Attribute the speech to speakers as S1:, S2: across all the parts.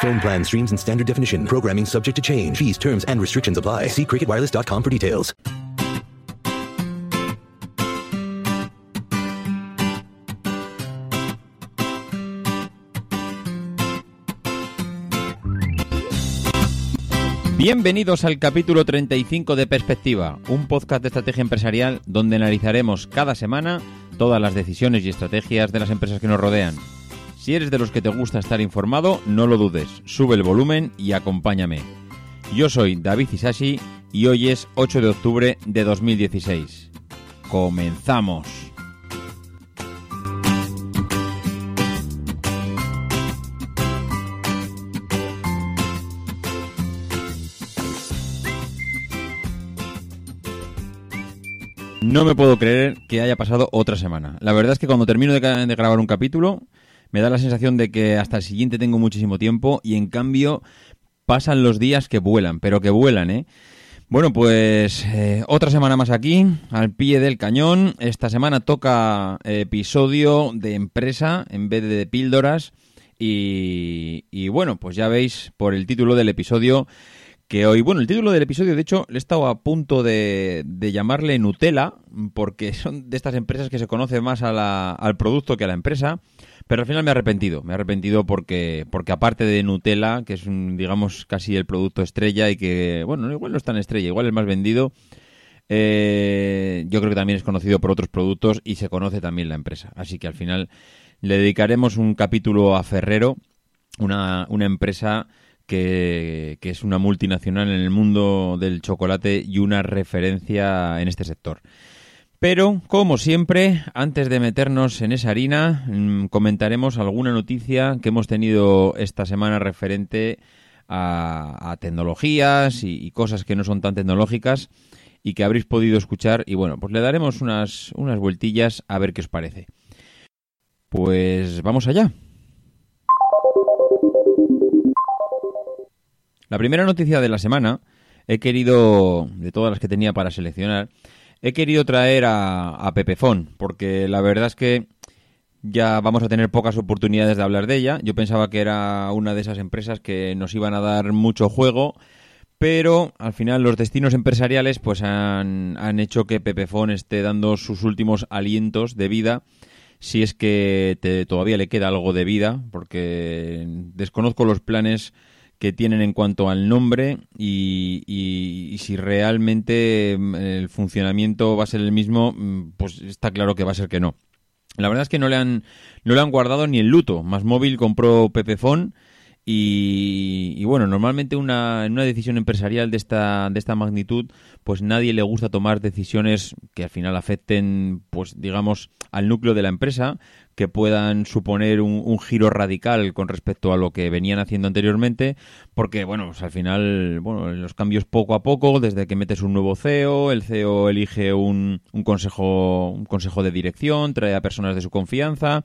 S1: Phone plan streams and standard definition. Programming subject to change. Fees, terms, and restrictions apply. See cricketwireless.com for details.
S2: Bienvenidos al capítulo 35 de Perspectiva, un podcast de estrategia empresarial donde analizaremos cada semana todas las decisiones y estrategias de las empresas que nos rodean. Si eres de los que te gusta estar informado, no lo dudes, sube el volumen y acompáñame. Yo soy David Isashi y hoy es 8 de octubre de 2016. ¡Comenzamos! No me puedo creer que haya pasado otra semana. La verdad es que cuando termino de, grabar un capítulo, me da la sensación de que hasta el siguiente tengo muchísimo tiempo y en cambio pasan los días que vuelan, pero que vuelan, ¿eh? Bueno, pues eh, otra semana más aquí, al pie del cañón. Esta semana toca episodio de empresa en vez de píldoras. Y, y bueno, pues ya veis por el título del episodio que hoy, bueno, el título del episodio, de hecho, le he estado a punto de, de llamarle Nutella, porque son de estas empresas que se conoce más al producto que a la empresa, pero al final me he arrepentido, me he arrepentido porque, porque aparte de Nutella, que es, un, digamos, casi el producto estrella y que, bueno, igual no es tan estrella, igual es más vendido, eh, yo creo que también es conocido por otros productos y se conoce también la empresa. Así que al final le dedicaremos un capítulo a Ferrero, una, una empresa que, que, es una multinacional en el mundo del chocolate y una referencia en este sector. Pero, como siempre, antes de meternos en esa harina, mm, comentaremos alguna noticia que hemos tenido esta semana referente a, tecnologías y, y, cosas que no son tan tecnológicas y que habréis podido escuchar. Y bueno, pues le daremos unas, unas vueltillas a ver qué os parece. Pues vamos allá. La primera noticia de la semana he querido, de todas las que tenía para seleccionar, he querido traer a, a Pepefon, porque la verdad es que ya vamos a tener pocas oportunidades de hablar de ella. Yo pensaba que era una de esas empresas que nos iban a dar mucho juego, pero al final los destinos empresariales pues han, han hecho que Pepefon esté dando sus últimos alientos de vida si es que todavía le queda algo de vida, porque desconozco los planes que tienen en cuanto al nombre y, si realmente el funcionamiento va a ser el mismo, pues está claro que va a ser que no. La verdad es que no le han, no le han guardado ni el luto. Más móvil compró Pepefon y, y, bueno, normalmente una, en una decisión empresarial de esta, de esta magnitud, pues nadie le gusta tomar decisiones que al final afecten, pues digamos, al núcleo de la empresa, que puedan suponer un, un, giro radical con respecto a lo que venían haciendo anteriormente, porque bueno, pues al final, bueno, los cambios poco a poco, desde que metes un nuevo CEO, el CEO elige un, un consejo, un consejo de dirección, trae a personas de su confianza.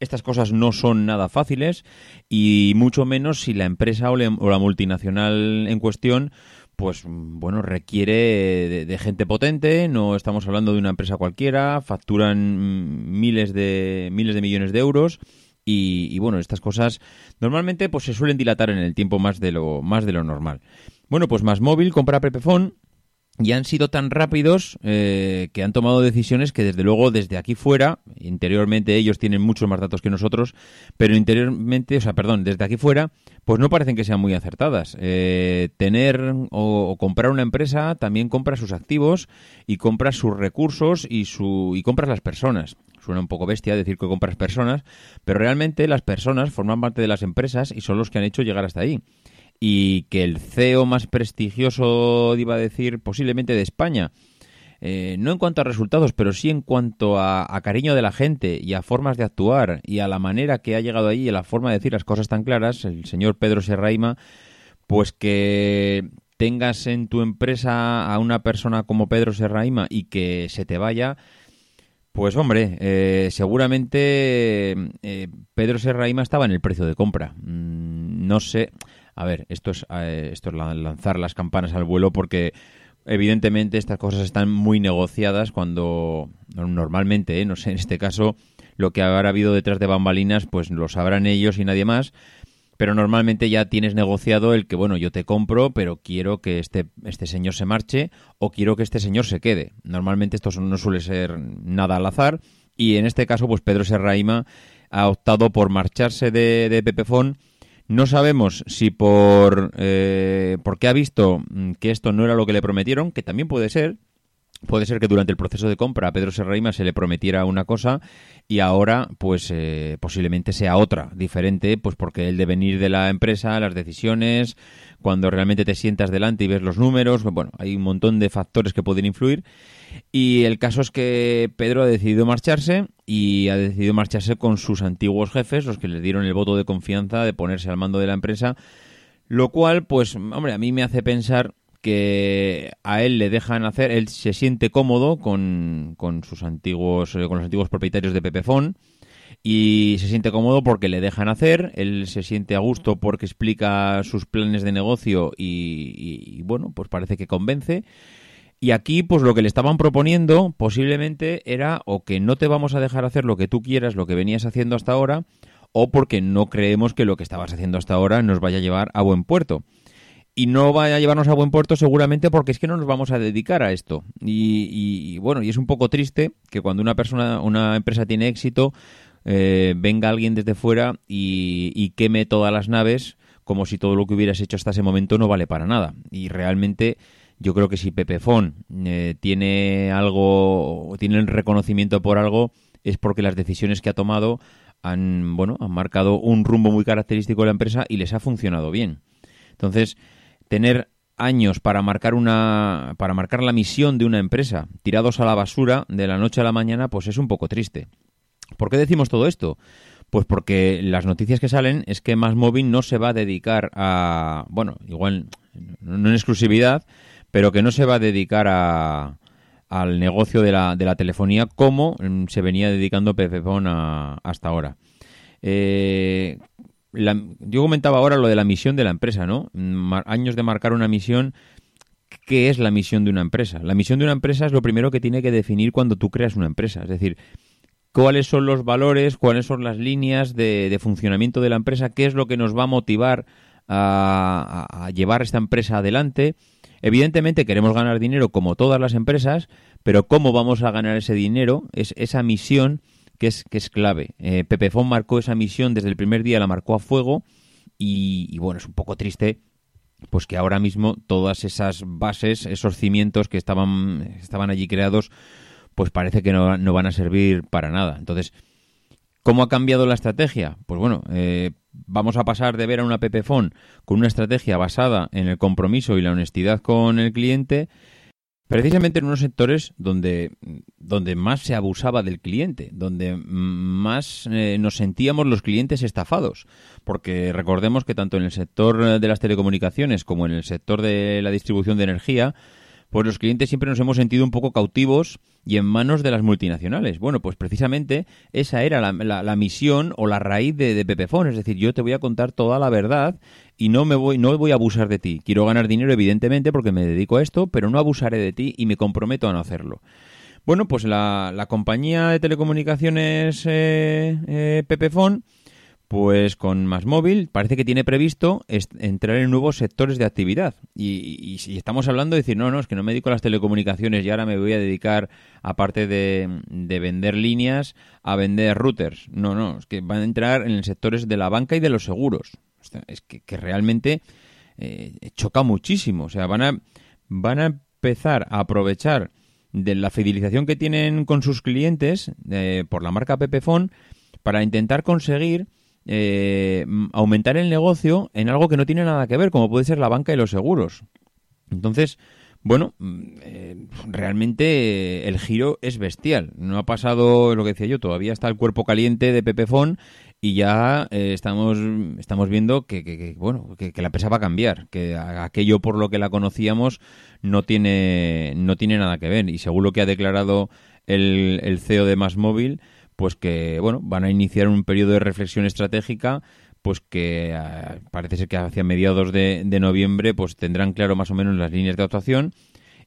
S2: Estas cosas no son nada fáciles y mucho menos si la empresa o, la multinacional en cuestión pues bueno, requiere de, gente potente, no estamos hablando de una empresa cualquiera, facturan miles de miles de millones de euros. Y, bueno, estas cosas normalmente pues se suelen dilatar en el tiempo más de lo más de lo normal. Bueno, pues más móvil compra Pepefon y han sido tan rápidos eh, que han tomado decisiones que desde luego desde aquí fuera, interiormente ellos tienen muchos más datos que nosotros, pero interiormente, o sea, perdón, desde aquí fuera, pues no parecen que sean muy acertadas. Eh, tener o, comprar una empresa también compra sus activos y compra sus recursos y, su, y compras las personas. Suena un poco bestia decir que compras personas, pero realmente las personas forman parte de las empresas y son los que han hecho llegar hasta ahí y que el CEO más prestigioso, iba a decir, posiblemente de España, eh, no en cuanto a resultados, pero sí en cuanto a, cariño de la gente y a formas de actuar y a la manera que ha llegado ahí y a la forma de decir las cosas tan claras, el señor Pedro Serraima, pues que, tengas en tu empresa a una persona como Pedro Serraima y que se te vaya, pues hombre, eh, seguramente eh, Pedro Serraima estaba en el precio de compra. Mm, no sé, a ver, esto es, eh, esto es lanzar las campanas al vuelo porque evidentemente estas cosas están muy negociadas cuando normalmente, no sé, en este caso lo que habrá habido detrás de bambalinas pues lo sabrán ellos y nadie más pero normalmente ya tienes negociado el que, bueno, yo te compro, pero quiero que este, este señor se marche o quiero que este señor se quede. Normalmente esto no suele ser nada al azar y en este caso, pues Pedro Serraima ha optado por marcharse de, de Pepefón. No sabemos si por eh, porque ha visto que esto no era lo que le prometieron, que también puede ser, Puede ser que durante el proceso de compra a Pedro Serraima se le prometiera una cosa y ahora, pues eh, posiblemente sea otra, diferente, pues porque el devenir de la empresa, las decisiones, cuando realmente te sientas delante y ves los números, bueno, hay un montón de factores que pueden influir. Y el caso es que Pedro ha decidido marcharse y ha decidido marcharse con sus antiguos jefes, los que le dieron el voto de confianza de ponerse al mando de la empresa, lo cual, pues, hombre, a mí me hace pensar que a él le dejan hacer, él se siente cómodo con, con sus antiguos, eh, con los antiguos propietarios de Pepefon y se siente cómodo porque le dejan hacer, él se siente a gusto porque explica sus planes de negocio y, bueno, pues parece que convence. Y aquí, pues lo que le estaban proponiendo posiblemente era o que no te vamos a dejar hacer lo que tú quieras, lo que venías haciendo hasta ahora, o porque no creemos que lo que estabas haciendo hasta ahora nos vaya a llevar a buen puerto y no va a llevarnos a buen puerto seguramente porque es que no nos vamos a dedicar a esto. Y, bueno, y es un poco triste que cuando una persona, una empresa tiene éxito, eh, venga alguien desde fuera y, queme todas las naves como si todo lo que hubieras hecho hasta ese momento no vale para nada. Y realmente yo creo que si Pepefon eh, tiene algo, tiene el reconocimiento por algo, es porque las decisiones que ha tomado han, bueno, han marcado un rumbo muy característico de la empresa y les ha funcionado bien. Entonces, tener años para marcar una para marcar la misión de una empresa tirados a la basura de la noche a la mañana pues es un poco triste ¿por qué decimos todo esto? pues porque las noticias que salen es que Más no se va a dedicar a bueno igual no en exclusividad pero que no se va a dedicar a al negocio de la, de la telefonía como se venía dedicando Pepefon hasta ahora eh, yo comentaba ahora lo de la misión de la empresa, ¿no? años de marcar una misión. ¿Qué es la misión de una empresa? La misión de una empresa es lo primero que tiene que definir cuando tú creas una empresa. Es decir, cuáles son los valores, cuáles son las líneas de, funcionamiento de la empresa, qué es lo que nos va a motivar a, llevar esta empresa adelante. Evidentemente queremos ganar dinero como todas las empresas, pero cómo vamos a ganar ese dinero, es esa misión que es, que es clave. Eh, Pepefon marcó esa misión desde el primer día, la marcó a fuego y, bueno, es un poco triste pues que ahora mismo todas esas bases, esos cimientos que estaban, estaban allí creados, pues parece que no, no van a servir para nada. Entonces, ¿cómo ha cambiado la estrategia? Pues bueno, eh, vamos a pasar de ver a una Pepefon con una estrategia basada en el compromiso y la honestidad con el cliente Precisamente en unos sectores donde, donde más se abusaba del cliente, donde más eh, nos sentíamos los clientes estafados. Porque recordemos que tanto en el sector de las telecomunicaciones como en el sector de la distribución de energía, pues los clientes siempre nos hemos sentido un poco cautivos y en manos de las multinacionales. Bueno, pues precisamente esa era la, misión o la raíz de, de es decir, yo te voy a contar toda la verdad y no me voy, no voy a abusar de ti. Quiero ganar dinero, evidentemente, porque me dedico a esto, pero no abusaré de ti y me comprometo a no hacerlo. Bueno, pues la, compañía de telecomunicaciones eh, eh Pepefon pues con Más Móvil parece que tiene previsto entrar en nuevos sectores de actividad. Y, si estamos hablando de decir, no, no, es que no me dedico a las telecomunicaciones y ahora me voy a dedicar, aparte de, vender líneas, a vender routers. No, no, es que van a entrar en sectores de la banca y de los seguros. Es que, realmente eh, choca muchísimo. O sea, van a, van a empezar a aprovechar de la fidelización que tienen con sus clientes por la marca Pepefon para intentar conseguir eh, aumentar el negocio en algo que no tiene nada que ver, como puede ser la banca y los seguros. Entonces, bueno, mm, eh, realmente el giro es bestial. No ha pasado lo que decía yo, todavía está el cuerpo caliente de Pepefon y ya eh, estamos estamos viendo que, bueno que, la empresa va a cambiar que aquello por lo que la conocíamos no tiene no tiene nada que ver y según lo que ha declarado el, el CEO de Más Móvil pues que bueno van a iniciar un periodo de reflexión estratégica pues que ah, parece ser que hacia mediados de, de, noviembre pues tendrán claro más o menos las líneas de actuación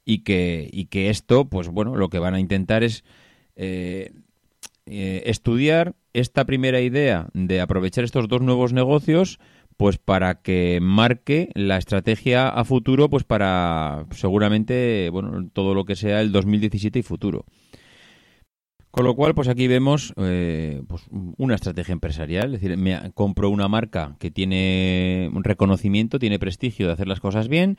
S2: y que, y que esto, pues bueno, lo que van a intentar es eh, eh, estudiar esta primera idea de aprovechar estos dos nuevos negocios pues para que marque la estrategia a futuro pues para seguramente bueno todo lo que sea el 2017 y futuro con lo cual, pues aquí vemos eh, pues una estrategia empresarial, es decir, me compro una marca que tiene un reconocimiento, tiene prestigio de hacer las cosas bien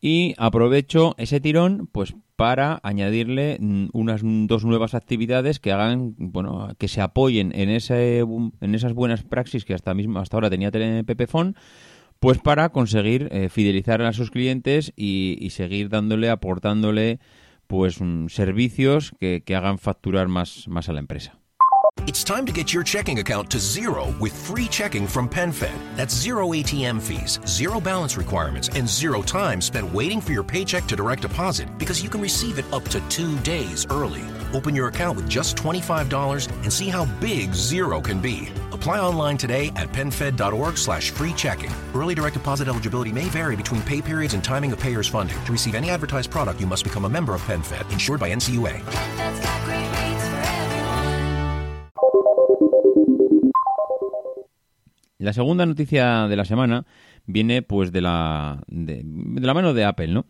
S2: y aprovecho ese tirón pues para añadirle mm, unas dos nuevas actividades que hagan bueno que se apoyen en ese en esas buenas praxis que hasta mismo hasta ahora tenía Pepefon pues para conseguir eh, fidelizar a sus clientes y, y seguir dándole aportándole pues mm, servicios que, que hagan facturar más, más a la empresa.
S3: It's time to get your checking account to zero with free checking from PenFed. That's zero ATM fees, zero balance requirements, and zero time spent waiting for your paycheck to direct deposit because you can receive it up to two days early. Open your account with just $25 and see how big zero can be. Apply online today at PenFed.org slash free checking. Early direct deposit eligibility may vary between pay periods and timing of payer's funding. To receive any advertised product, you must become a member of PenFed, insured by NCUA.
S2: La segunda noticia de la semana viene pues de la, de, de la mano de Apple, ¿no?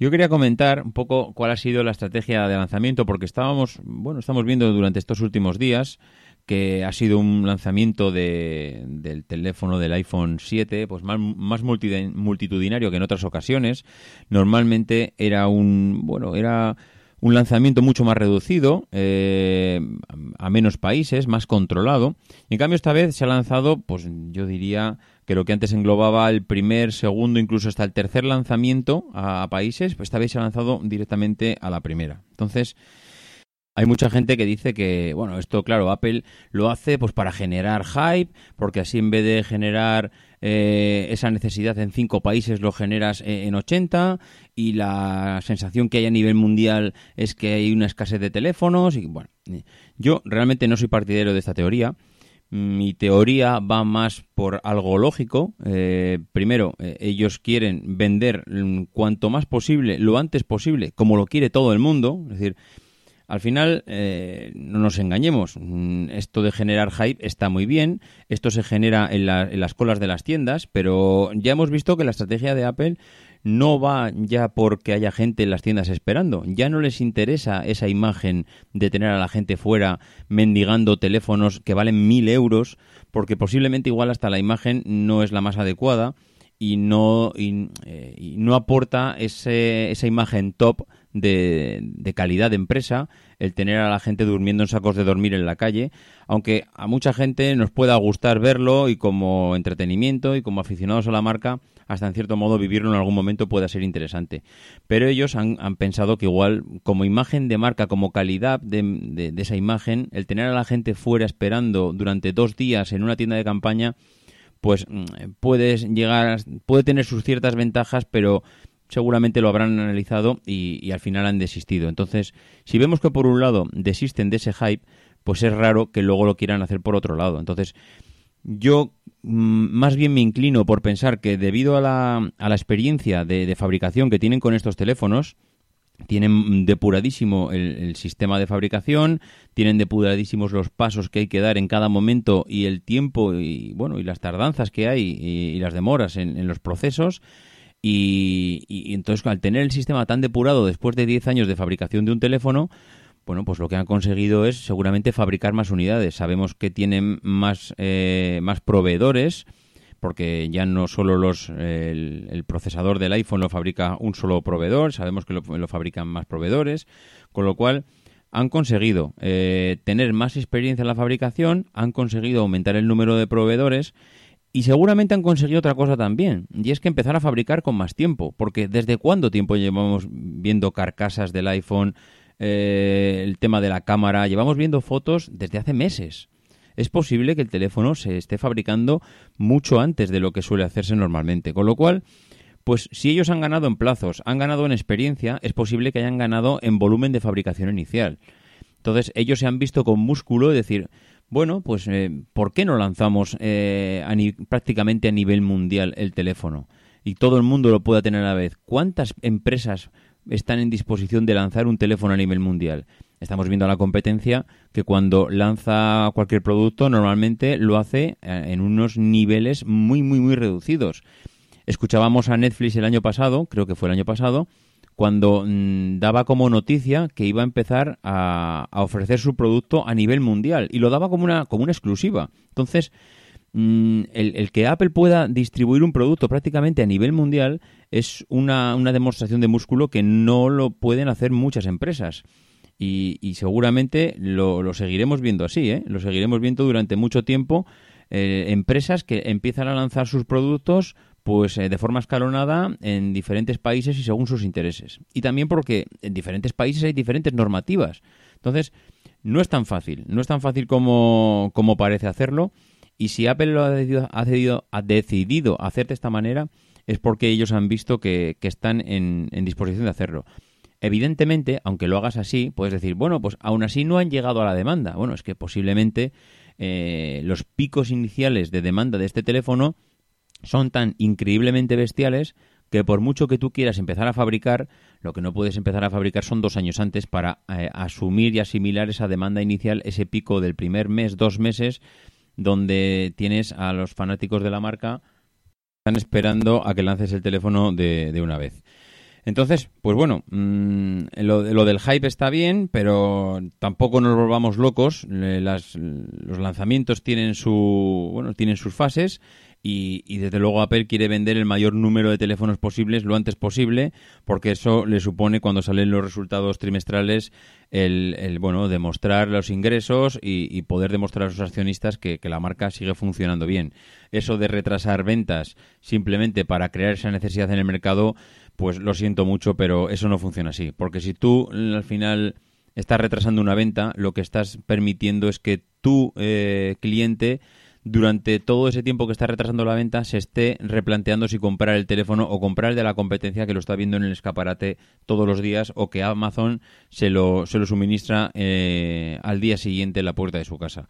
S2: Yo quería comentar un poco cuál ha sido la estrategia de lanzamiento, porque estábamos, bueno, estamos viendo durante estos últimos días que ha sido un lanzamiento de, del teléfono del iPhone 7, pues más, multitudinario que en otras ocasiones. Normalmente era un, bueno, era un lanzamiento mucho más reducido, eh, a menos países, más controlado. Y en cambio esta vez se ha lanzado, pues yo diría que lo que antes englobaba el primer, segundo, incluso hasta el tercer lanzamiento a, países, pues esta vez se ha lanzado directamente a la primera. Entonces, hay mucha gente que dice que, bueno, esto, claro, Apple lo hace pues para generar hype, porque así en vez de generar eh, esa necesidad en cinco países lo generas e, en 80 y la sensación que hay a nivel mundial es que hay una escasez de teléfonos y bueno, yo realmente no soy partidario de esta teoría mi teoría va más por algo lógico. Eh, primero, eh, ellos quieren vender cuanto más posible, lo antes posible, como lo quiere todo el mundo. Es decir, al final, eh, no nos engañemos, mm, esto de generar hype está muy bien, esto se genera en, en, las colas de las tiendas, pero ya hemos visto que la estrategia de Apple no va ya porque haya gente en las tiendas esperando, ya no les interesa esa imagen de tener a la gente fuera mendigando teléfonos que valen mil euros, porque posiblemente igual hasta la imagen no es la más adecuada y no, y, eh, no aporta ese, esa imagen top de, de, calidad de empresa el tener a la gente durmiendo en sacos de dormir en la calle, aunque a mucha gente nos pueda gustar verlo y como entretenimiento y como aficionados a la marca, hasta en cierto modo vivirlo en algún momento pueda ser interesante. Pero ellos han, pensado que igual como imagen de marca, como calidad de, esa imagen, el tener a la gente fuera esperando durante dos días en una tienda de campaña, pues mm, puedes llegar, puede tener sus ciertas ventajas, pero seguramente lo habrán analizado y, y, al final han desistido. Entonces, si vemos que por un lado desisten de ese hype, pues es raro que luego lo quieran hacer por otro lado. Entonces, yo mm, más bien me inclino por pensar que debido a la, a la experiencia de, fabricación que tienen con estos teléfonos, tienen depuradísimo el, sistema de fabricación, tienen depuradísimos los pasos que hay que dar en cada momento y el tiempo y bueno y las tardanzas que hay y, las demoras en, los procesos. Y, entonces al tener el sistema tan depurado después de 10 años de fabricación de un teléfono, bueno, pues lo que han conseguido es seguramente fabricar más unidades. Sabemos que tienen más, eh, más proveedores, porque ya no solo los, el, procesador del iPhone lo fabrica un solo proveedor, sabemos que lo, fabrican más proveedores, con lo cual han conseguido eh, tener más experiencia en la fabricación, han conseguido aumentar el número de proveedores y seguramente han conseguido otra cosa también, y es que empezar a fabricar con más tiempo, porque ¿desde cuándo tiempo llevamos viendo carcasas del iPhone? Eh, el tema de la cámara. Llevamos viendo fotos desde hace meses. es posible que el teléfono se esté fabricando mucho antes de lo que suele hacerse normalmente. Con lo cual, pues si ellos han ganado en plazos, han ganado en experiencia, es posible que hayan ganado en volumen de fabricación inicial. Entonces ellos se han visto con músculo y decir, bueno, pues eh, ¿por qué no lanzamos eh, prácticamente a nivel mundial el teléfono? Y todo el mundo lo pueda tener a la vez. ¿Cuántas empresas están en disposición de lanzar un teléfono a nivel mundial? Estamos viendo a la competencia que cuando lanza cualquier producto normalmente lo hace eh, en unos niveles muy, muy, muy reducidos. Escuchábamos a Netflix el año pasado, creo que fue el año pasado, cuando mm, daba como noticia que iba a empezar a, ofrecer su producto a nivel mundial y lo daba como una, como una exclusiva. Entonces, mm, el, que Apple pueda distribuir un producto prácticamente a nivel mundial es una, una demostración de músculo que no lo pueden hacer muchas empresas. Y, seguramente lo, seguiremos viendo así, ¿eh? lo seguiremos viendo durante mucho tiempo. Eh, empresas que empiezan a lanzar sus productos pues eh, de forma escalonada en diferentes países y según sus intereses. Y también porque en diferentes países hay diferentes normativas. Entonces, no es tan fácil, no es tan fácil como, como parece hacerlo. Y si Apple lo ha decidido, ha decidido, ha decidido hacer de esta manera, es porque ellos han visto que, están en, disposición de hacerlo. Evidentemente, aunque lo hagas así, puedes decir, bueno, pues aún así no han llegado a la demanda. Bueno, es que posiblemente eh, los picos iniciales de demanda de este teléfono son tan increíblemente bestiales que por mucho que tú quieras empezar a fabricar, lo que no puedes empezar a fabricar son dos años antes para eh, asumir y asimilar esa demanda inicial, ese pico del primer mes, dos meses, donde tienes a los fanáticos de la marca están esperando a que lances el teléfono de, de una vez. Entonces, pues bueno, mm, lo, lo, del hype está bien, pero tampoco nos volvamos locos. Las, los lanzamientos tienen su, bueno, tienen sus fases y, desde luego Apple quiere vender el mayor número de teléfonos posibles lo antes posible porque eso le supone cuando salen los resultados trimestrales el, bueno demostrar los ingresos y, poder demostrar a sus accionistas que, la marca sigue funcionando bien. Eso de retrasar ventas simplemente para crear esa necesidad en el mercado pues lo siento mucho pero eso no funciona así porque si tú al final estás retrasando una venta lo que estás permitiendo es que tu eh, cliente durante todo ese tiempo que está retrasando la venta se esté replanteando si comprar el teléfono o comprar el de la competencia que lo está viendo en el escaparate todos los días o que Amazon se lo, se lo suministra eh, al día siguiente en la puerta de su casa.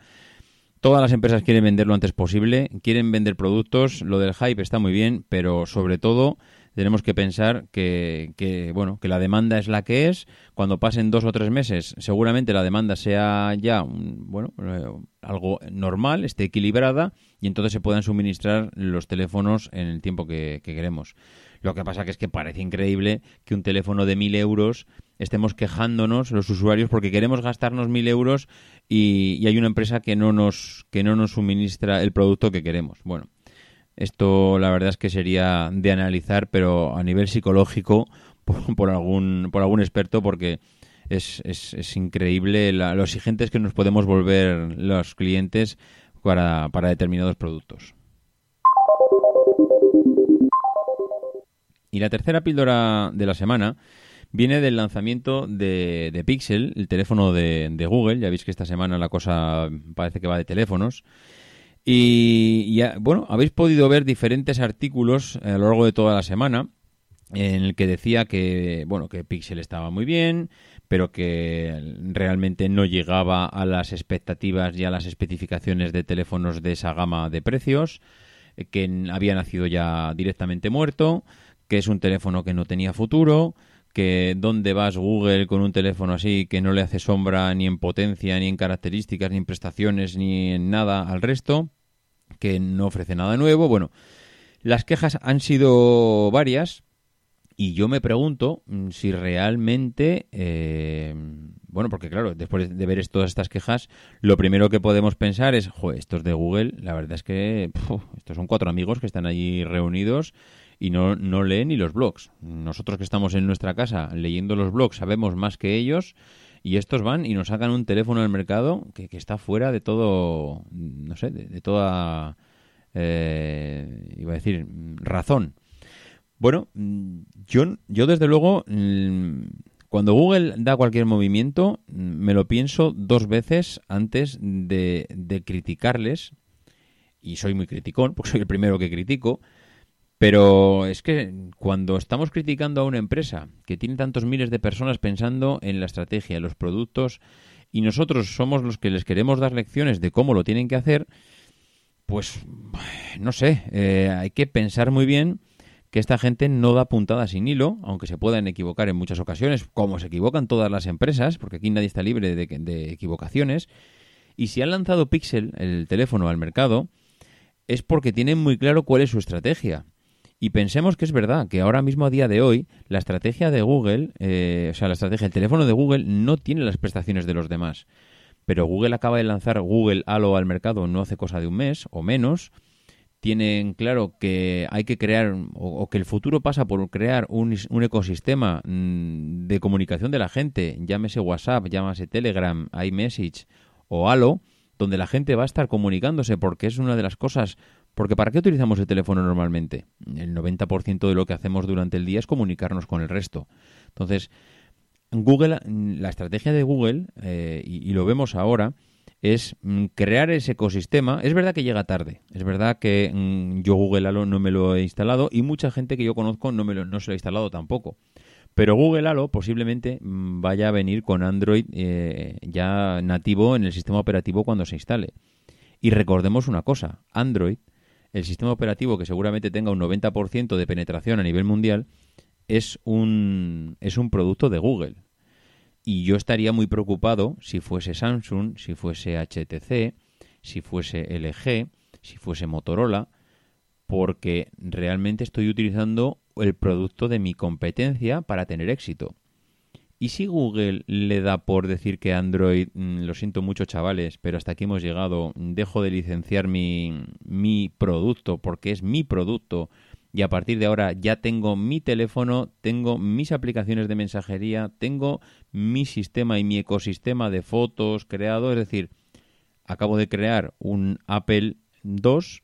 S2: Todas las empresas quieren vender lo antes posible, quieren vender productos, lo del hype está muy bien, pero sobre todo tenemos que pensar que, bueno, que la demanda es la que es. Cuando pasen dos o tres meses, seguramente la demanda sea ya, bueno, eh, algo normal, esté equilibrada y entonces se puedan suministrar los teléfonos en el tiempo que, queremos. Lo que pasa que es que parece increíble que un teléfono de mil euros estemos quejándonos los usuarios porque queremos gastarnos mil euros y, y, hay una empresa que no nos que no nos suministra el producto que queremos. Bueno, esto la verdad es que sería de analizar, pero a nivel psicológico por, algún, por algún experto, porque es, es, increíble lo exigentes que nos podemos volver los clientes para, para determinados productos. Y la tercera píldora de la semana viene del lanzamiento de, de Pixel, el teléfono de, de, Google. Ya veis que esta semana la cosa parece que va de teléfonos. Y, bueno, habéis podido ver diferentes artículos a lo largo de toda la semana en el que decía que bueno que Pixel estaba muy bien, pero que realmente no llegaba a las expectativas y a las especificaciones de teléfonos de esa gama de precios, que había nacido ya directamente muerto, que es un teléfono que no tenía futuro, que dónde vas Google con un teléfono así que no le hace sombra ni en potencia, ni en características, ni en prestaciones, ni en nada al resto, que no ofrece nada nuevo. Bueno, las quejas han sido varias y yo me pregunto mm, si realmente, eh, bueno, porque claro, después de ver todas estas quejas, lo primero que podemos pensar es, estos de Google, la verdad es que estos son cuatro amigos que están allí reunidos y no, no leen ni los blogs. Nosotros que estamos en nuestra casa leyendo los blogs sabemos más que ellos y estos van y nos sacan un teléfono al mercado que, está fuera de todo, no sé, de, toda, eh, iba a decir, razón. Bueno, yo, yo desde luego, mm, cuando Google da cualquier movimiento, me lo pienso dos veces antes de, de criticarles. Y soy muy criticón, porque soy el primero que critico. Pero es que cuando estamos criticando a una empresa que tiene tantos miles de personas pensando en la estrategia, los productos, y nosotros somos los que les queremos dar lecciones de cómo lo tienen que hacer, pues no sé, eh, hay que pensar muy bien que esta gente no da puntada sin hilo, aunque se puedan equivocar en muchas ocasiones, como se equivocan todas las empresas, porque aquí nadie está libre de, de equivocaciones. Y si han lanzado Pixel, el teléfono, al mercado, es porque tienen muy claro cuál es su estrategia. Y pensemos que es verdad, que ahora mismo a día de hoy, la estrategia de Google, eh, o sea, la estrategia, el teléfono de Google no tiene las prestaciones de los demás. Pero Google acaba de lanzar Google Halo al mercado no hace cosa de un mes o menos. Tienen claro que hay que crear, o, que el futuro pasa por crear un, un ecosistema mm, de comunicación de la gente, llámese WhatsApp, llámese Telegram, iMessage o Halo, donde la gente va a estar comunicándose porque es una de las cosas porque ¿para qué utilizamos el teléfono normalmente? El 90% de lo que hacemos durante el día es comunicarnos con el resto. Entonces, Google, la estrategia de Google, eh, y, lo vemos ahora, es mm, crear ese ecosistema. Es verdad que llega tarde. Es verdad que mm, yo Google Halo no me lo he instalado y mucha gente que yo conozco no, me lo, no se lo ha instalado tampoco. Pero Google Halo posiblemente mm, vaya a venir con Android eh, ya nativo en el sistema operativo cuando se instale. Y recordemos una cosa, Android el sistema operativo que seguramente tenga un 90% de penetración a nivel mundial es un, es un producto de Google. Y yo estaría muy preocupado si fuese Samsung, si fuese HTC, si fuese LG, si fuese Motorola, porque realmente estoy utilizando el producto de mi competencia para tener éxito. ¿Y si Google le da por decir que Android, mm, lo siento mucho chavales, pero hasta aquí hemos llegado, dejo de licenciar mi, mi producto porque es mi producto y a partir de ahora ya tengo mi teléfono, tengo mis aplicaciones de mensajería, tengo mi sistema y mi ecosistema de fotos creado, es decir, acabo de crear un Apple 2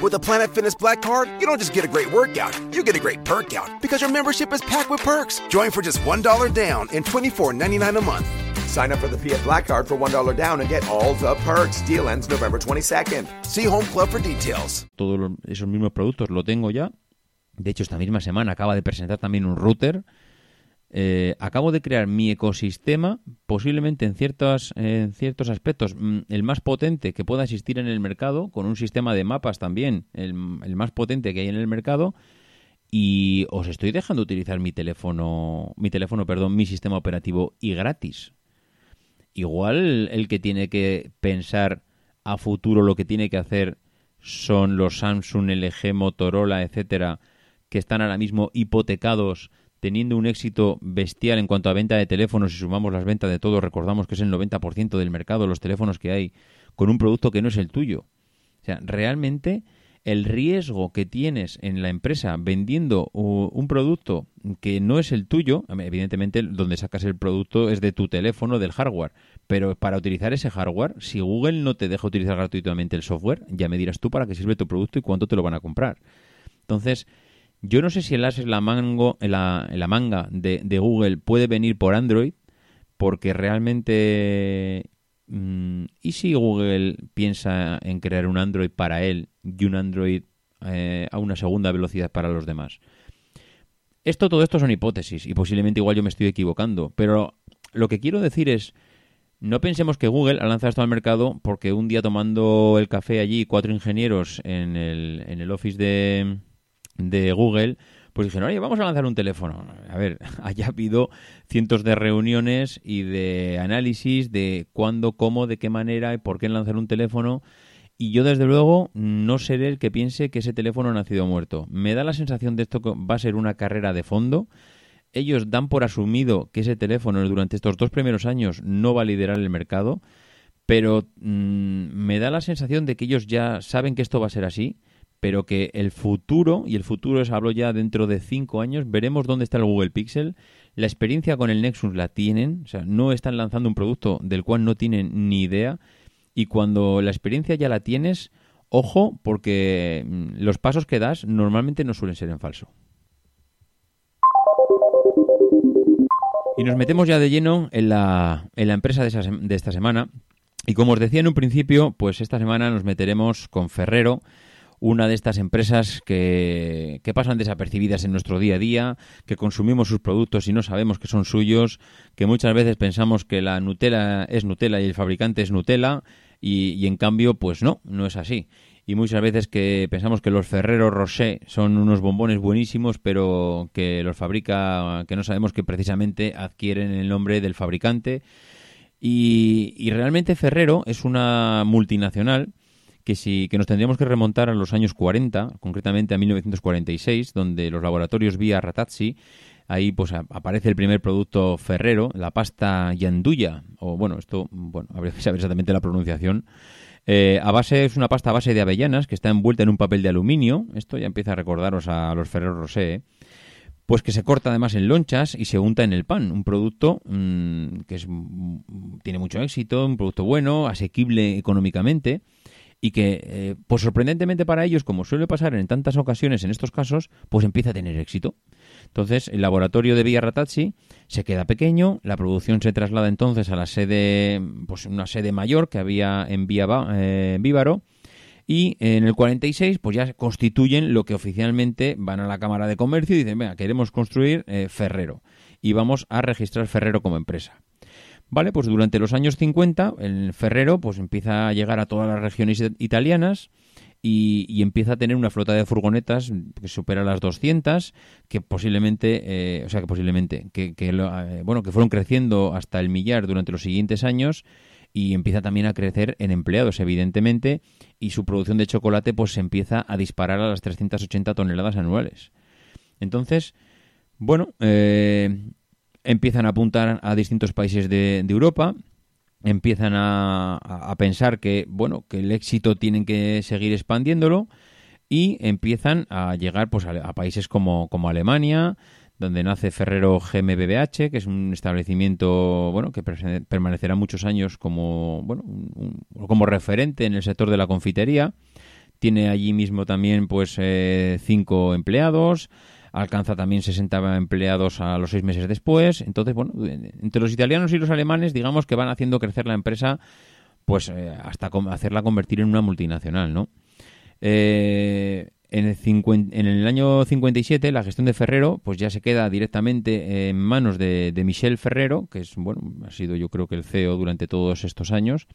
S4: With a Planet Fitness Black Card, you don't just get a great workout, you get a great perk out because your membership is packed with perks. Join for just $1 down and $24.99 a month. Sign up for the PF Black Card for $1 down and get all the perks. Deal ends November 22nd. See Home Club for details.
S2: Todos esos mismos productos lo tengo ya. De hecho, esta misma semana acaba de presentar también un router eh, acabo de crear mi ecosistema, posiblemente en, ciertos, aspectos, mm, el más potente que pueda existir en el mercado, con un sistema de mapas también, el, más potente que hay en el mercado, y os estoy dejando utilizar mi teléfono, mi teléfono, perdón, mi sistema operativo y gratis. Igual el que tiene que pensar a futuro lo que tiene que hacer son los Samsung, LG, Motorola, etcétera, que están ahora mismo hipotecados teniendo un éxito bestial en cuanto a venta de teléfonos, si sumamos las ventas de todos, recordamos que es el 90% del mercado, los teléfonos que hay, con un producto que no es el tuyo. O sea, realmente el riesgo que tienes en la empresa vendiendo un producto que no es el tuyo, evidentemente donde sacas el producto es de tu teléfono, del hardware, pero para utilizar ese hardware, si Google no te deja utilizar gratuitamente el software, ya me dirás tú para qué sirve tu producto y cuánto te lo van a comprar. Entonces, yo no sé si el as en la, mango, la, la manga de, Google puede venir por Android, porque realmente... Mm, ¿Y si Google piensa en crear un Android para él y un Android eh, a una segunda velocidad para los demás? Esto, todo esto son hipótesis y posiblemente igual yo me estoy equivocando, pero lo que quiero decir es, no pensemos que Google ha lanzado esto al mercado porque un día tomando el café allí, cuatro ingenieros en el, en el office de, de Google, pues dijeron, oye, vamos a lanzar un teléfono. A ver, haya habido cientos de reuniones y de análisis de cuándo, cómo, de qué manera y por qué lanzar un teléfono. Y yo, desde luego, no seré el que piense que ese teléfono ha nacido muerto. Me da la sensación de esto que va a ser una carrera de fondo. ellos dan por asumido que ese teléfono durante estos dos primeros años no va a liderar el mercado, pero mm, me da la sensación de que ellos ya saben que esto va a ser así, pero que el futuro, y el futuro es hablo ya dentro de cinco años, veremos dónde está el Google Pixel. La experiencia con el Nexus la tienen, o sea, no están lanzando un producto del cual no tienen ni idea, y cuando la experiencia ya la tienes, ojo, porque mm, los pasos que das normalmente no suelen ser en falso. Y nos metemos ya de lleno en la, en la empresa de, de esta semana. Y como os decía en un principio, pues esta semana nos meteremos con Ferrero, una de estas empresas que, pasan desapercibidas en nuestro día a día, que consumimos sus productos y no sabemos que son suyos, que muchas veces pensamos que la Nutella es Nutella y el fabricante es Nutella, y, y en cambio, pues no, no es así y muchas veces que pensamos que los Ferrero Rocher son unos bombones buenísimos, pero que los fabrica, que no sabemos que precisamente adquieren el nombre del fabricante. Y, realmente Ferrero es una multinacional que sí que nos tendríamos que remontar a los años 40, concretamente a 1946, donde los laboratorios Via Ratazzi ahí pues aparece el primer producto Ferrero, la pasta Yanduya, o bueno, esto, bueno, habría que saber exactamente la pronunciación, eh, a base es una pasta a base de avellanas que está envuelta en un papel de aluminio. Esto ya empieza a recordaros a los Ferrero Rosé. Pues que se corta además en lonchas y se unta en el pan. Un producto mm, que es, mm, tiene mucho éxito, un producto bueno, asequible económicamente y que, pues sorprendentemente para ellos, como suele pasar en tantas ocasiones en estos casos, pues empieza a tener éxito. Entonces, el laboratorio de Villa Ratazzi se queda pequeño, la producción se traslada entonces a la sede, pues una sede mayor que había en Vía eh, Vívaro, y en el 46 pues ya constituyen lo que oficialmente van a la Cámara de Comercio y dicen, venga, queremos construir eh, Ferrero y vamos a registrar Ferrero como empresa. Vale, pues durante los años 50 el Ferrero pues empieza a llegar a todas las regiones italianas, y, empieza a tener una flota de furgonetas que supera las 200, que posiblemente, eh, o sea, que posiblemente, que, eh, bueno, que fueron creciendo hasta el millar durante los siguientes años y empieza también a crecer en empleados, evidentemente, y su producción de chocolate pues se empieza a disparar a las 380 toneladas anuales. Entonces, bueno, eh, empiezan a apuntar a distintos países de Europa, empiezan a, pensar que bueno que el éxito tienen que seguir expandiéndolo y empiezan a llegar pues a, países como, como Alemania donde nace Ferrero GmbH que es un establecimiento bueno que permanecerá muchos años como bueno como referente en el sector de la confitería. Tiene allí mismo también pues eh, cinco empleados alcanza también 60 empleados a los seis meses después. Entonces, bueno, entre los italianos y los alemanes, digamos que van haciendo crecer la empresa, pues eh, hasta hacerla convertir en una multinacional, ¿no? Eh, en, el en el año 57 la gestión de Ferrero pues ya se queda directamente en manos de, de Michel Ferrero, que es bueno, ha sido yo creo que el CEO durante todos estos años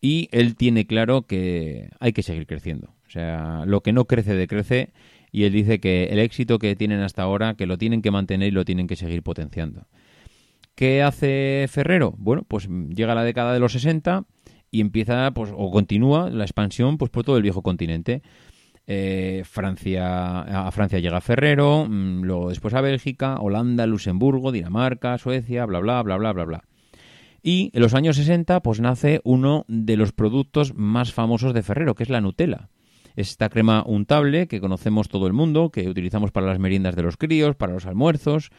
S2: y él tiene claro que hay que seguir creciendo. O sea, lo que no crece decrece y él dice que el éxito que tienen hasta ahora, que lo tienen que mantener y lo tienen que seguir potenciando. ¿Qué hace Ferrero? Bueno, pues llega la década de los 60 y empieza, pues, o continúa la expansión pues, por todo el viejo continente. Eh, Francia, a Francia llega Ferrero, mm, luego después a Bélgica, Holanda, Luxemburgo, Dinamarca, Suecia, bla, bla, bla, bla, bla, bla. Y en los años 60, pues nace uno de los productos más famosos de Ferrero, que es la Nutella esta crema untable que conocemos todo el mundo, que utilizamos para las meriendas de los críos, para los almuerzos,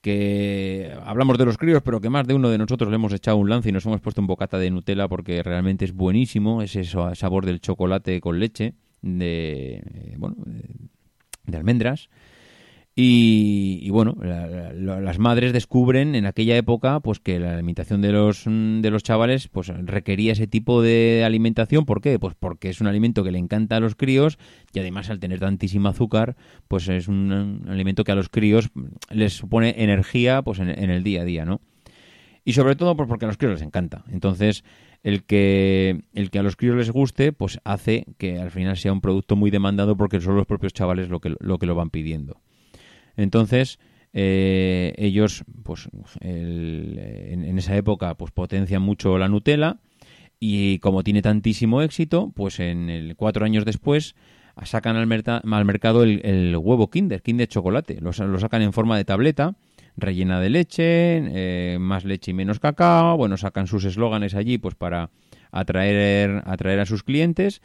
S2: que hablamos de los críos, pero que más de uno de nosotros le hemos echado un lance y nos hemos puesto un bocata de Nutella porque realmente es buenísimo, es ese sabor del chocolate con leche, de, eh, bueno, de almendras. Y, bueno, las madres descubren en aquella época pues que la alimentación de los, mm, de los chavales pues requería ese tipo de alimentación. ¿Por qué? Pues porque es un alimento que le encanta a los críos y además al tener tantísimo azúcar pues es un, alimento que a los críos les supone energía pues en, el día a día, ¿no? Y sobre todo pues porque a los críos les encanta. Entonces el que, el que a los críos les guste pues hace que al final sea un producto muy demandado porque son los propios chavales lo que lo, que lo van pidiendo. Entonces, eh, ellos, pues, en, esa época, pues, potencian mucho la Nutella y como tiene tantísimo éxito, pues, en el cuatro años después sacan al, mercado el, huevo Kinder, Kinder chocolate. Lo, lo, sacan en forma de tableta rellena de leche, eh, más leche y menos cacao. Bueno, sacan sus eslóganes allí pues para atraer, atraer a sus clientes.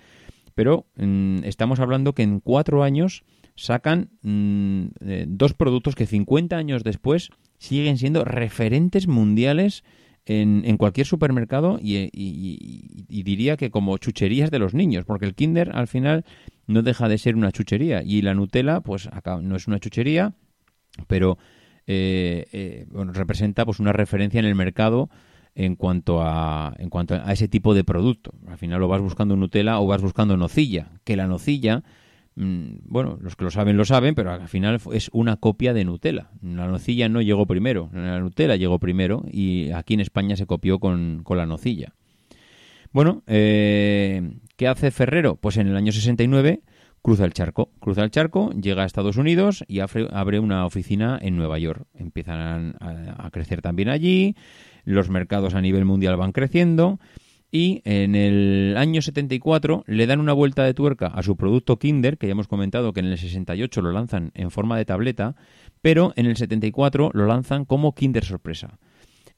S2: Pero mm, estamos hablando que en cuatro años sacan mm, eh, dos productos que 50 años después siguen siendo referentes mundiales en, en cualquier supermercado y, y, diría que como chucherías de los niños, porque el Kinder al final no deja de ser una chuchería y la Nutella pues no es una chuchería, pero eh, eh, representa pues una referencia en el mercado en cuanto a en cuanto a ese tipo de producto. Al final lo vas buscando Nutella o vas buscando nocilla, que la nocilla bueno, los que lo saben lo saben, pero al final es una copia de Nutella. La nocilla no llegó primero, la Nutella llegó primero y aquí en España se copió con, con la nocilla. Bueno, eh, ¿qué hace Ferrero? Pues en el año 69 cruza el charco, cruza el charco, llega a Estados Unidos y abre una oficina en Nueva York. Empiezan a, crecer también allí, los mercados a nivel mundial van creciendo y en el año 74 le dan una vuelta de tuerca a su producto Kinder, que ya hemos comentado que en el 68 lo lanzan en forma de tableta, pero en el 74 lo lanzan como Kinder Sorpresa.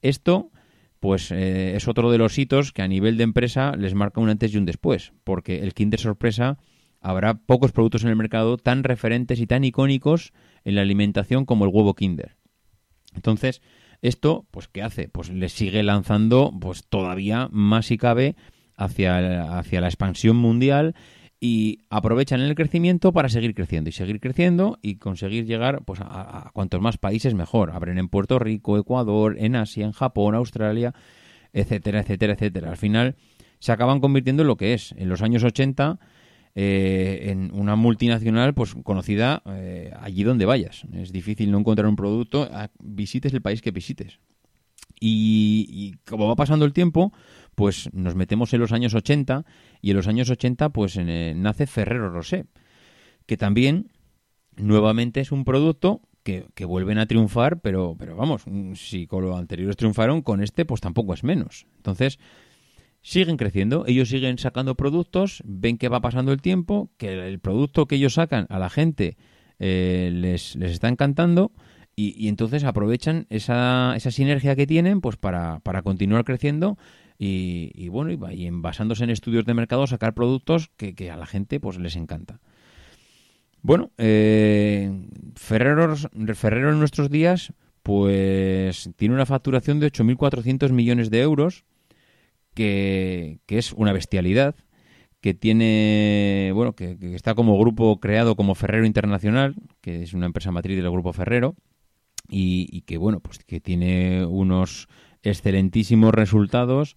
S2: Esto pues eh, es otro de los hitos que a nivel de empresa les marca un antes y un después, porque el Kinder Sorpresa habrá pocos productos en el mercado tan referentes y tan icónicos en la alimentación como el huevo Kinder. Entonces, esto, pues, ¿qué hace? Pues le sigue lanzando, pues, todavía más si cabe hacia, hacia la expansión mundial y aprovechan el crecimiento para seguir creciendo y seguir creciendo y conseguir llegar pues a, a, cuantos más países mejor. Abren en Puerto Rico, Ecuador, en Asia, en Japón, Australia, etcétera, etcétera, etcétera. Al final se acaban convirtiendo en lo que es. En los años 80 eh, en una multinacional pues conocida eh, allí donde vayas. Es difícil no encontrar un producto, visites el país que visites. Y, como va pasando el tiempo, pues nos metemos en los años 80 y en los años 80 pues eh, nace Ferrero Rosé, que también nuevamente es un producto que, que, vuelven a triunfar, pero, pero vamos, si con los anteriores triunfaron, con este pues tampoco es menos. Entonces, siguen creciendo, ellos siguen sacando productos, ven que va pasando el tiempo, que el producto que ellos sacan a la gente eh, les, les, está encantando y, entonces aprovechan esa, esa, sinergia que tienen pues para, para continuar creciendo y, bueno, y, basándose en estudios de mercado sacar productos que, que a la gente pues les encanta. Bueno, eh, Ferrero, Ferrero en nuestros días pues tiene una facturación de 8.400 millones de euros que, es una bestialidad, que tiene, bueno, que, está como grupo creado como Ferrero Internacional, que es una empresa matriz del grupo Ferrero, y, que, bueno, pues que tiene unos excelentísimos resultados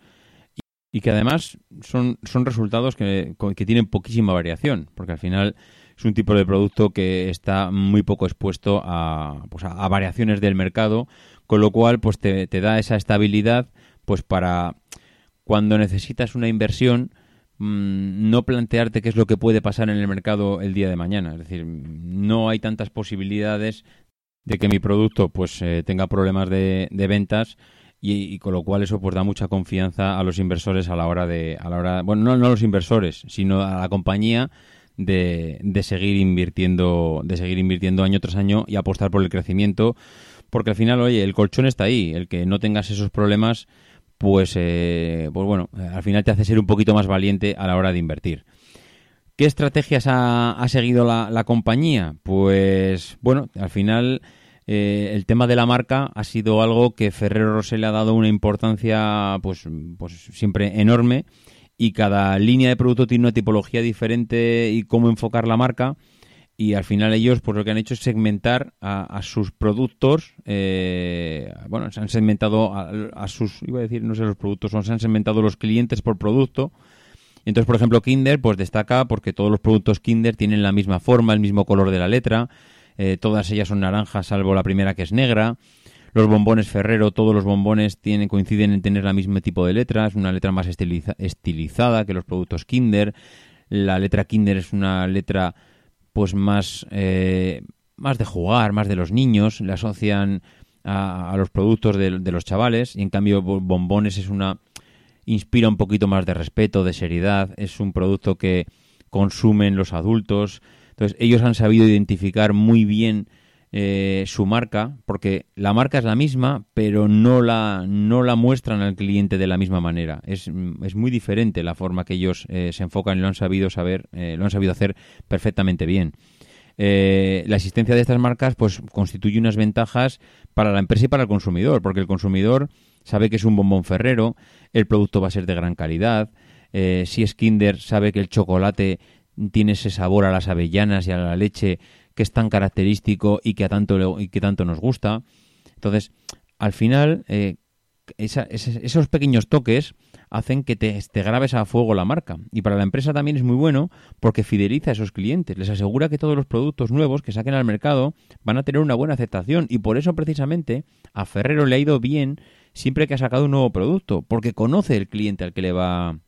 S2: y, que además son, son resultados que, que tienen poquísima variación, porque al final es un tipo de producto que está muy poco expuesto a, pues a, variaciones del mercado, con lo cual pues te, te da esa estabilidad pues para cuando necesitas una inversión, mm, no plantearte qué es lo que puede pasar en el mercado el día de mañana. Es decir, no hay tantas posibilidades de que mi producto pues eh, tenga problemas de, ventas y, con lo cual eso pues da mucha confianza a los inversores a la hora de a la hora bueno no, no a los inversores sino a la compañía de, de seguir invirtiendo de seguir invirtiendo año tras año y apostar por el crecimiento porque al final oye el colchón está ahí el que no tengas esos problemas pues, eh, pues bueno, al final te hace ser un poquito más valiente a la hora de invertir. ¿Qué estrategias ha, seguido la, compañía? Pues bueno, al final eh, el tema de la marca ha sido algo que Ferrero Rocher le ha dado una importancia pues, pues siempre enorme y cada línea de producto tiene una tipología diferente y cómo enfocar la marca y al final ellos pues lo que han hecho es segmentar a, sus productos eh, bueno se han segmentado a, sus iba a decir no sé los productos se han segmentado los clientes por producto. Entonces por ejemplo Kinder pues destaca porque todos los productos Kinder tienen la misma forma el mismo color de la letra. Eh, todas ellas son naranjas salvo la primera que es negra. Los bombones Ferrero, todos los bombones tienen, coinciden en tener el mismo tipo de letra, es una letra más estilizada que los productos Kinder. La letra Kinder es una letra pues más, eh, más de jugar, más de los niños, le asocian a, los productos de, los chavales y en cambio bombones es una inspira un poquito más de respeto, de seriedad, es un producto que consumen los adultos, entonces ellos han sabido identificar muy bien eh, su marca, porque la marca es la misma, pero no la, no la muestran al cliente de la misma manera. Es, es muy diferente la forma que ellos eh, se enfocan y lo han sabido saber, eh, lo han sabido hacer perfectamente bien. la existencia de estas marcas pues constituye unas ventajas para la empresa y para el consumidor, porque el consumidor sabe que es un bombón ferrero, el producto va a ser de gran calidad, si es Kinder sabe que el chocolate tiene ese sabor a las avellanas y a la leche que es tan característico y que, a tanto, y que tanto nos gusta. Entonces, al final, eh, esos pequeños toques hacen que te, te, grabes a fuego la marca. Y para la empresa también es muy bueno porque fideliza a esos clientes. Les asegura que todos los productos nuevos que saquen al mercado van a tener una buena aceptación. Y por eso precisamente a Ferrero le ha ido bien siempre que ha sacado un nuevo producto. Porque conoce el cliente al que le va...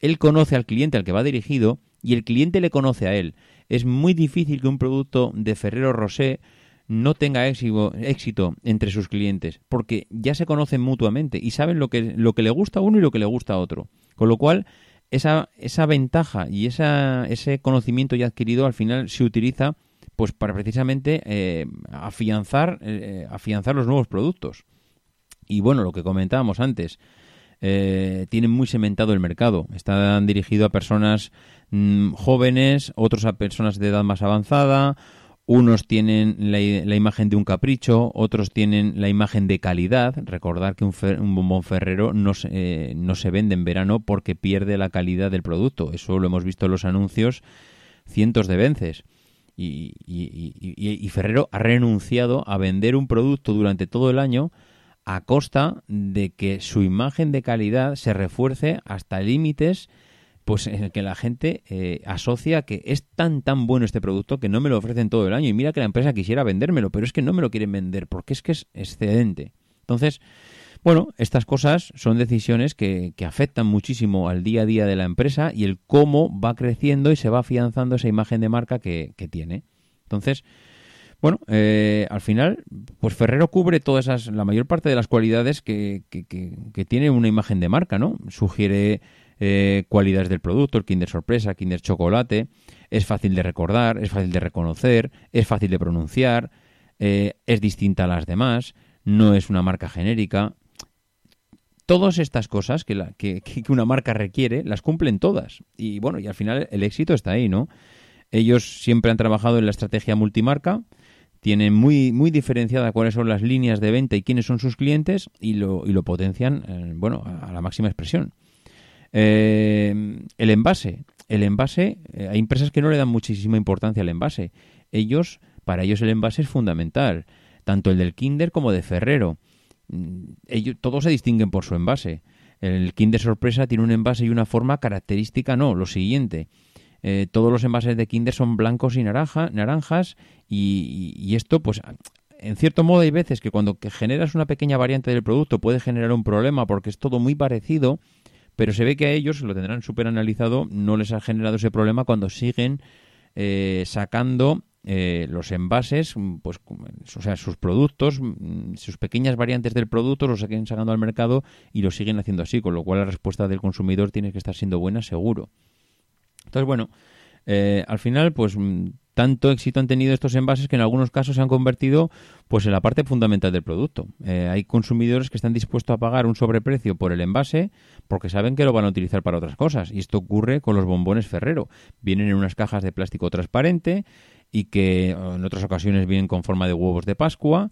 S2: Él conoce al cliente al que va dirigido y el cliente le conoce a él. Es muy difícil que un producto de Ferrero Rosé no tenga éxito, éxito, entre sus clientes, porque ya se conocen mutuamente y saben lo que, lo que le gusta a uno y lo que le gusta a otro. Con lo cual, esa, esa ventaja y esa, ese conocimiento ya adquirido al final se utiliza pues para precisamente eh, afianzar, eh, afianzar los nuevos productos. Y bueno, lo que comentábamos antes, eh, tienen muy cementado el mercado. Están dirigidos a personas mm, jóvenes, otros a personas de edad más avanzada. Unos tienen la, imagen de un capricho, otros tienen la imagen de calidad. Recordar que un, bombón ferrero no se, eh, no se vende en verano porque pierde la calidad del producto. Eso lo hemos visto en los anuncios cientos de veces. y, Ferrero ha renunciado a vender un producto durante todo el año a costa de que su imagen de calidad se refuerce hasta límites pues en el que la gente eh, asocia que es tan tan bueno este producto que no me lo ofrecen todo el año. Y mira que la empresa quisiera vendérmelo pero es que no me lo quieren vender porque es que es excedente. Entonces bueno estas cosas son decisiones que, que afectan muchísimo al día a día de la empresa y el cómo va creciendo y se va afianzando esa imagen de marca que, que tiene. Entonces bueno, eh, al final, pues Ferrero cubre todas esas, la mayor parte de las cualidades que, que, tiene una imagen de marca, ¿no? Sugiere eh, cualidades del producto, el Kinder Sorpresa, Kinder Chocolate, es fácil de recordar, es fácil de reconocer, es fácil de pronunciar, eh, es distinta a las demás, no es una marca genérica. Todas estas cosas que, la, que, que una marca requiere, las cumplen todas. Y bueno, y al final el éxito está ahí, ¿no? Ellos siempre han trabajado en la estrategia multimarca, tienen muy, muy diferenciada cuáles son las líneas de venta y quiénes son sus clientes y lo, y lo potencian eh, bueno, a la máxima expresión. Eh, el envase. El envase, eh, hay empresas que no le dan muchísima importancia al envase. Ellos, para ellos el envase es fundamental, tanto el del Kinder como de Ferrero. Mm, ellos, todos se distinguen por su envase. El Kinder Sorpresa tiene un envase y una forma característica, no, lo siguiente. Todos los envases de Kinder son blancos y naranja, naranjas y, esto, pues, en cierto modo hay veces que cuando generas una pequeña variante del producto puede generar un problema porque es todo muy parecido, pero se ve que a ellos, lo tendrán súper analizado, no les ha generado ese problema cuando siguen eh, sacando eh, los envases, pues, o sea, sus productos, mm, sus pequeñas variantes del producto los siguen sacando al mercado y lo siguen haciendo así, con lo cual la respuesta del consumidor tiene que estar siendo buena, seguro. Entonces, bueno, eh, al final, pues mm, tanto éxito han tenido estos envases que en algunos casos se han convertido pues en la parte fundamental del producto. Eh, hay consumidores que están dispuestos a pagar un sobreprecio por el envase porque saben que lo van a utilizar para otras cosas. Y esto ocurre con los bombones Ferrero. Vienen en unas cajas de plástico transparente y que en otras ocasiones vienen con forma de huevos de Pascua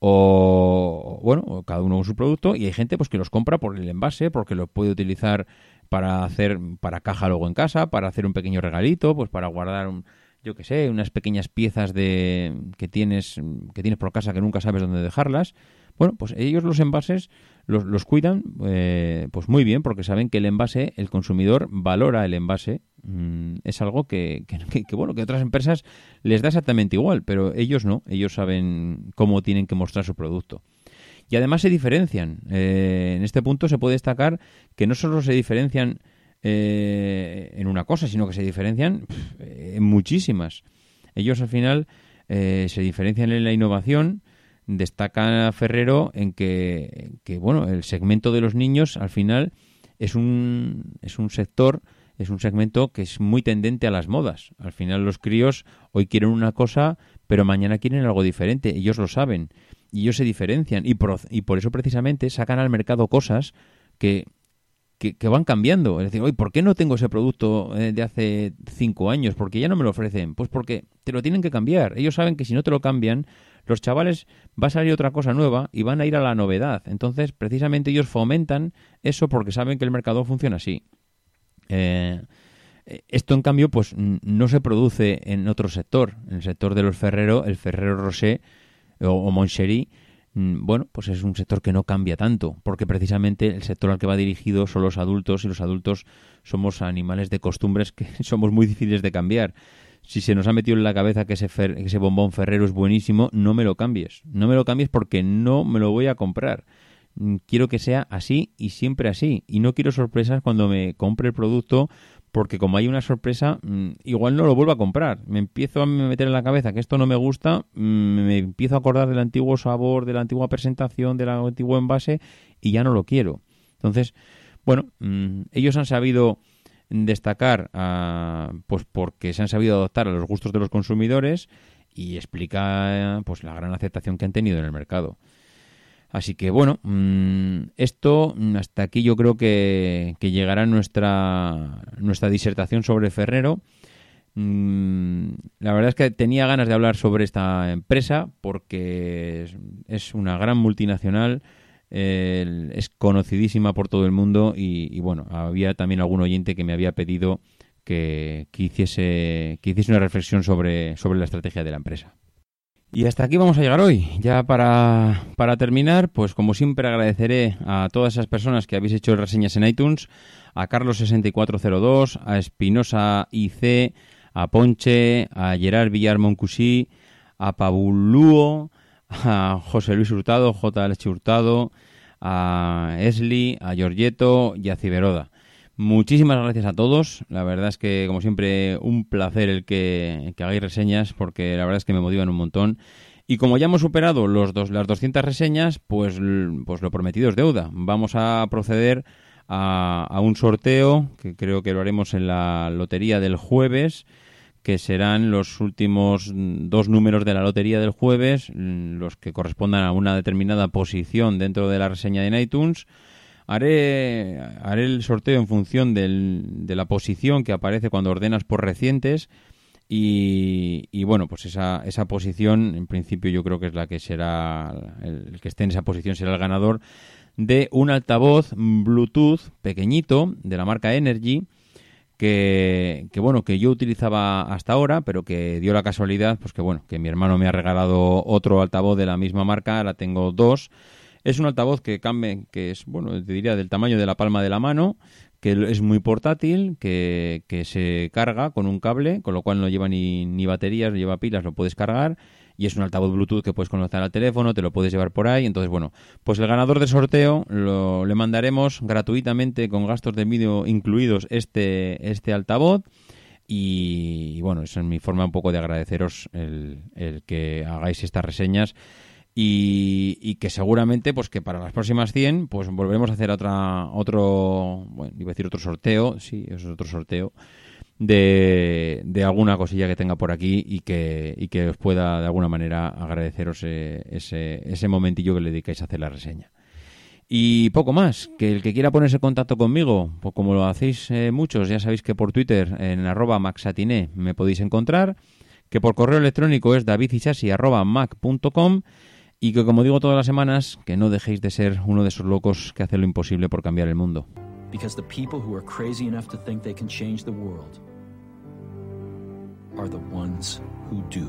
S2: o bueno, cada uno con su producto y hay gente pues que los compra por el envase porque lo puede utilizar para hacer para caja luego en casa, para hacer un pequeño regalito, pues para guardar un, yo que sé, unas pequeñas piezas de que tienes que tienes por casa que nunca sabes dónde dejarlas. Bueno, pues ellos los envases los, los cuidan eh, pues muy bien porque saben que el envase, el consumidor valora el envase. Mm, es algo que, que, bueno, que otras empresas les da exactamente igual, pero ellos no. Ellos saben cómo tienen que mostrar su producto. Y además se diferencian. Eh, en este punto se puede destacar que no solo se diferencian eh, en una cosa, sino que se diferencian en muchísimas. Ellos al final eh, se diferencian en la innovación. Destaca Ferrero en que, bueno, el segmento de los niños al final es un, es un sector, es un segmento que es muy tendente a las modas. Al final los críos hoy quieren una cosa, pero mañana quieren algo diferente, ellos lo saben y ellos se diferencian y por, y por eso precisamente sacan al mercado cosas que, que, van cambiando. Es decir, oye, ¿por qué no tengo ese producto eh, de hace cinco años? Porque ya no me lo ofrecen. Pues porque te lo tienen que cambiar. Ellos saben que si no te lo cambian, los chavales va a salir otra cosa nueva y van a ir a la novedad. Entonces, precisamente ellos fomentan eso porque saben que el mercado funciona así. Eh, esto, en cambio, pues no se produce en otro sector. En el sector de los ferreros, el Ferrero Rocher o, o Moncherie, mm, bueno, pues es un sector que no cambia tanto, porque precisamente el sector al que va dirigido son los adultos y los adultos somos animales de costumbres que somos muy difíciles de cambiar. Si se nos ha metido en la cabeza que ese, ese bombón ferrero es buenísimo, no me lo cambies. No me lo cambies porque no me lo voy a comprar. Mm, quiero que sea así y siempre así. Y no quiero sorpresas cuando me compre el producto porque como hay una sorpresa, mm, igual no lo vuelvo a comprar. Me empiezo a meter en la cabeza que esto no me gusta, mm, me empiezo a acordar del antiguo sabor, de la antigua presentación, del antiguo envase y ya no lo quiero. Entonces, bueno, mm, ellos han sabido destacar, ah, pues porque se han sabido adaptar a los gustos de los consumidores y explica pues la gran aceptación que han tenido en el mercado. Así que bueno, mm, esto mm, hasta aquí yo creo que, llegará nuestra, nuestra disertación sobre Ferrero. Mm, la verdad es que tenía ganas de hablar sobre esta empresa porque es, una gran multinacional, es conocidísima por todo el mundo y, bueno, había también algún oyente que me había pedido que, que, hiciese, que hiciese una reflexión sobre, sobre la estrategia de la empresa. Y hasta aquí vamos a llegar hoy. Ya para, para, terminar, pues como siempre agradeceré a todas esas personas que habéis hecho reseñas en iTunes, a Carlos6402, a Espinosa IC, a Ponche, a Gerard Villar Moncusí, a Pabuluo, a José Luis Hurtado, J. Hurtado, a Esli, a Giorgetto y a Ciberoda. Muchísimas gracias a todos. La verdad es que, como siempre, un placer el que, hagáis reseñas porque la verdad es que me motivan un montón. Y como ya hemos superado los dos, las 200 reseñas, pues, pues lo prometido es deuda. Vamos a proceder a, a, un sorteo que creo que lo haremos en la lotería del jueves, que serán los últimos dos números de la lotería del jueves, los que correspondan a una determinada posición dentro de la reseña de iTunes Haré, haré el sorteo en función de la posición que aparece cuando ordenas por recientes. Y, bueno, pues esa, esa posición, en principio, yo creo que es la que será, el, que esté en esa posición será el ganador de un altavoz Bluetooth pequeñito de la marca Energy. Que, que, bueno que yo utilizaba hasta ahora pero que dio la casualidad pues que bueno que mi hermano me ha regalado otro altavoz de la misma marca ahora tengo dos es un altavoz que cambia, que es, bueno, te diría del tamaño de la palma de la mano, que es muy portátil, que, que se carga con un cable, con lo cual no lleva ni, ni baterías, no lleva pilas, lo puedes cargar y es un altavoz Bluetooth que puedes conectar al teléfono, te lo puedes llevar por ahí. Entonces, bueno, pues el ganador de sorteo lo, le mandaremos gratuitamente con gastos de vídeo incluidos este, este altavoz. Y, bueno, esa es mi forma un poco de agradeceros el, el que hagáis estas reseñas y, que seguramente pues que para las próximas 100 pues volveremos a hacer otra otro bueno iba a decir otro sorteo sí es otro sorteo de, de alguna cosilla que tenga por aquí y que, y que os pueda de alguna manera agradeceros eh, ese, ese momentillo que le dedicáis a hacer la reseña. Y poco más, que el que quiera ponerse en contacto conmigo, pues como lo hacéis eh, muchos, ya sabéis que por Twitter en arroba maxatiné me podéis encontrar, que por correo electrónico es davidisasi.mac.com y que como digo todas las semanas, que no dejéis de ser uno de esos locos que hace lo imposible por cambiar el mundo. Because the people who are crazy enough to think they can change the world are the ones who do.